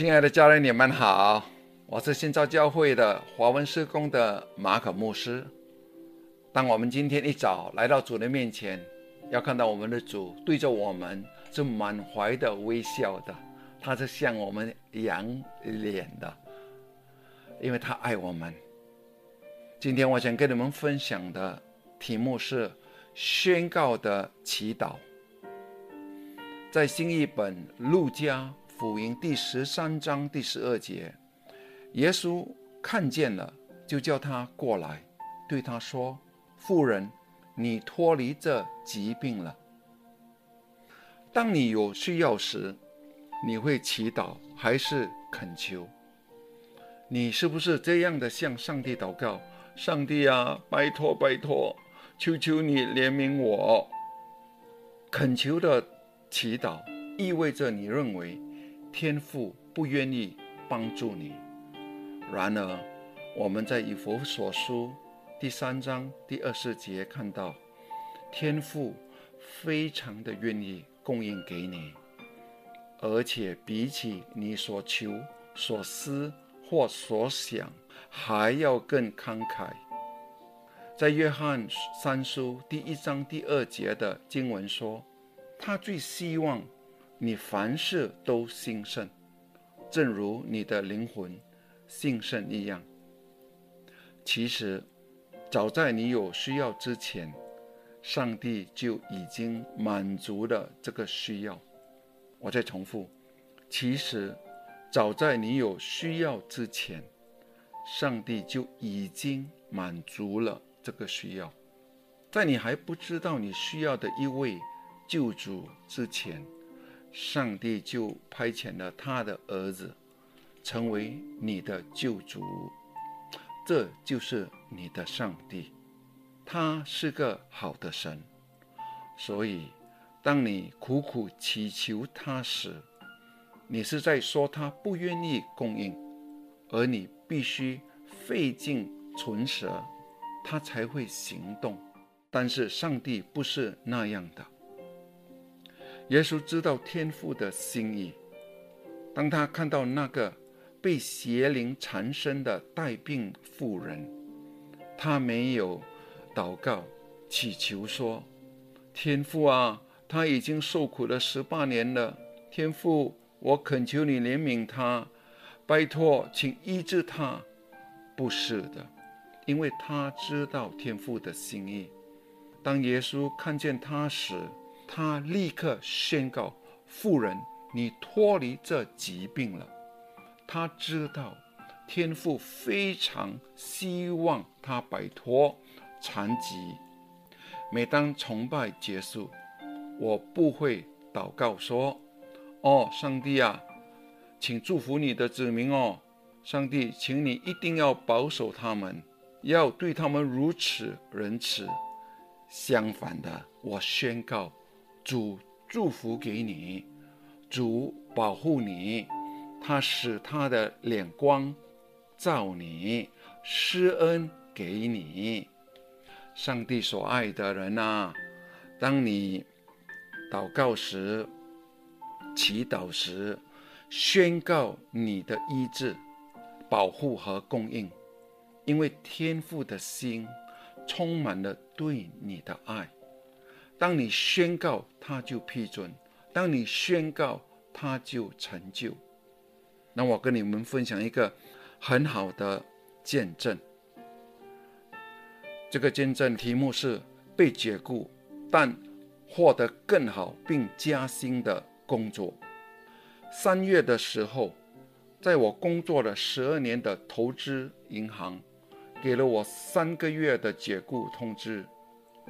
亲爱的家人，你们好，我是新造教会的华文施工的马可牧师。当我们今天一早来到主的面前，要看到我们的主对着我们是满怀的微笑的，他是向我们扬脸的，因为他爱我们。今天我想跟你们分享的题目是宣告的祈祷，在新译本路加。福音第十三章第十二节，耶稣看见了，就叫他过来，对他说：“妇人，你脱离这疾病了。”当你有需要时，你会祈祷还是恳求？你是不是这样的向上帝祷告？上帝啊，拜托拜托，求求你怜悯我。恳求的祈祷意味着你认为。天父不愿意帮助你，然而我们在以弗所书第三章第二十节看到，天父非常的愿意供应给你，而且比起你所求、所思或所想，还要更慷慨。在约翰三书第一章第二节的经文说，他最希望。你凡事都兴盛，正如你的灵魂兴盛一样。其实，早在你有需要之前，上帝就已经满足了这个需要。我再重复：其实，早在你有需要之前，上帝就已经满足了这个需要。在你还不知道你需要的一位救主之前。上帝就派遣了他的儿子，成为你的救主，这就是你的上帝。他是个好的神，所以当你苦苦祈求他时，你是在说他不愿意供应，而你必须费尽唇舌，他才会行动。但是上帝不是那样的。耶稣知道天父的心意。当他看到那个被邪灵缠身的带病妇人，他没有祷告祈求说：“天父啊，他已经受苦了十八年了。天父，我恳求你怜悯他，拜托，请医治他。”不是的，因为他知道天父的心意。当耶稣看见他时，他立刻宣告：“妇人，你脱离这疾病了。”他知道天父非常希望他摆脱残疾。每当崇拜结束，我不会祷告说：“哦，上帝啊，请祝福你的子民哦，上帝，请你一定要保守他们，要对他们如此仁慈。”相反的，我宣告。主祝福给你，主保护你，他使他的脸光照你，施恩给你。上帝所爱的人呐，当你祷告时、祈祷时，宣告你的医治、保护和供应，因为天父的心充满了对你的爱。当你宣告，他就批准；当你宣告，他就成就。那我跟你们分享一个很好的见证。这个见证题目是被解雇，但获得更好并加薪的工作。三月的时候，在我工作了十二年的投资银行，给了我三个月的解雇通知。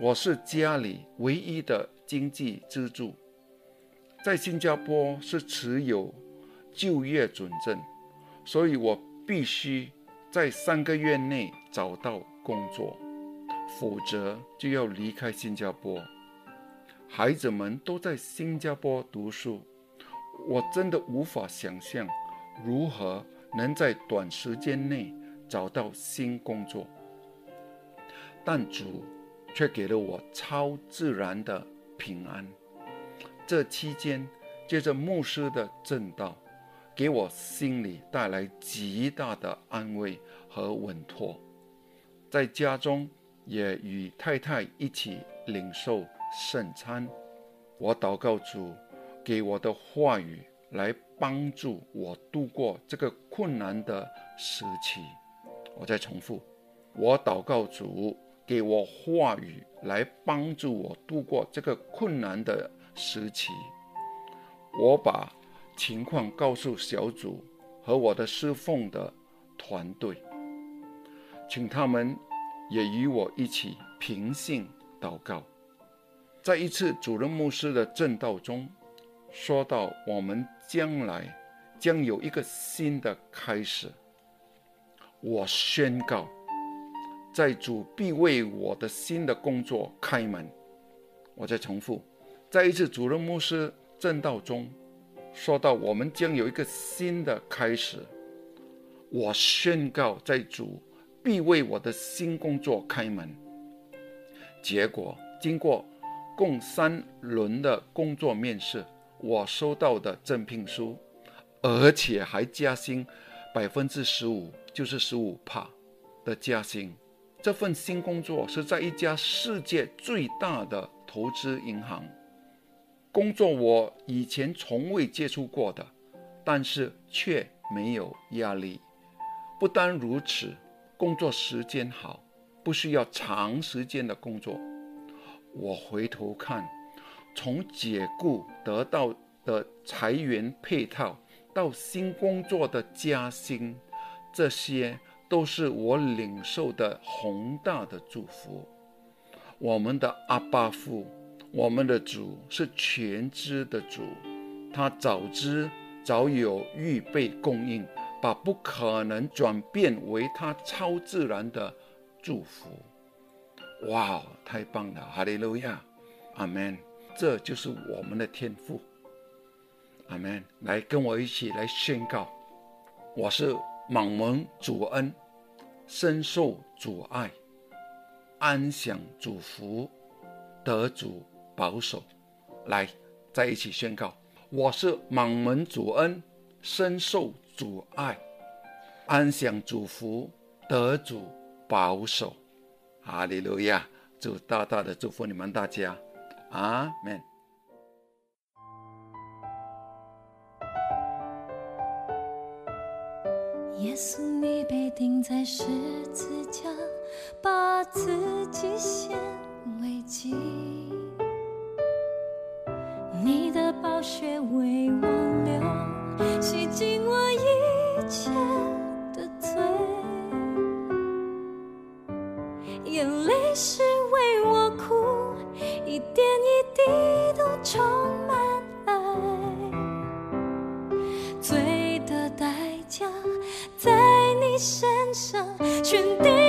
我是家里唯一的经济支柱，在新加坡是持有就业准证，所以我必须在三个月内找到工作，否则就要离开新加坡。孩子们都在新加坡读书，我真的无法想象如何能在短时间内找到新工作，但主。却给了我超自然的平安。这期间，借着牧师的正道，给我心里带来极大的安慰和稳妥。在家中也与太太一起领受圣餐。我祷告主给我的话语来帮助我度过这个困难的时期。我再重复，我祷告主给我话语来帮助我度过这个困难的时期。我把情况告诉小组和我的侍奉的团队，请他们也与我一起平信祷告。在一次主任牧师的正道中，说到我们将来将有一个新的开始。我宣告，在主必为我的新的工作开门。我再重复，在一次主任牧师正道中，说到我们将有一个新的开始。我宣告，在主必为我的新工作开门。结果经过。共三轮的工作面试，我收到的赠聘书，而且还加薪百分之十五，就是十五帕的加薪。这份新工作是在一家世界最大的投资银行工作，我以前从未接触过的，但是却没有压力。不单如此，工作时间好，不需要长时间的工作。我回头看，从解雇得到的裁员配套，到新工作的加薪，这些都是我领受的宏大的祝福。我们的阿巴父，我们的主是全知的主，他早知早有预备供应，把不可能转变为他超自然的祝福。哇，太棒了！哈利路亚，阿门。这就是我们的天赋，阿门。来，跟我一起来宣告：我是满蒙主恩，深受主爱，安享主福，得主保守。来，在一起宣告：我是满蒙主恩，深受主爱，安享主福，得主保守。哈利路亚！祝大大的祝福你们大家，阿门。耶稣，你被钉在十字架，把自己献为祭，你的宝血为我流，洗净我一切的罪。眼泪。是为我哭，一点一滴都充全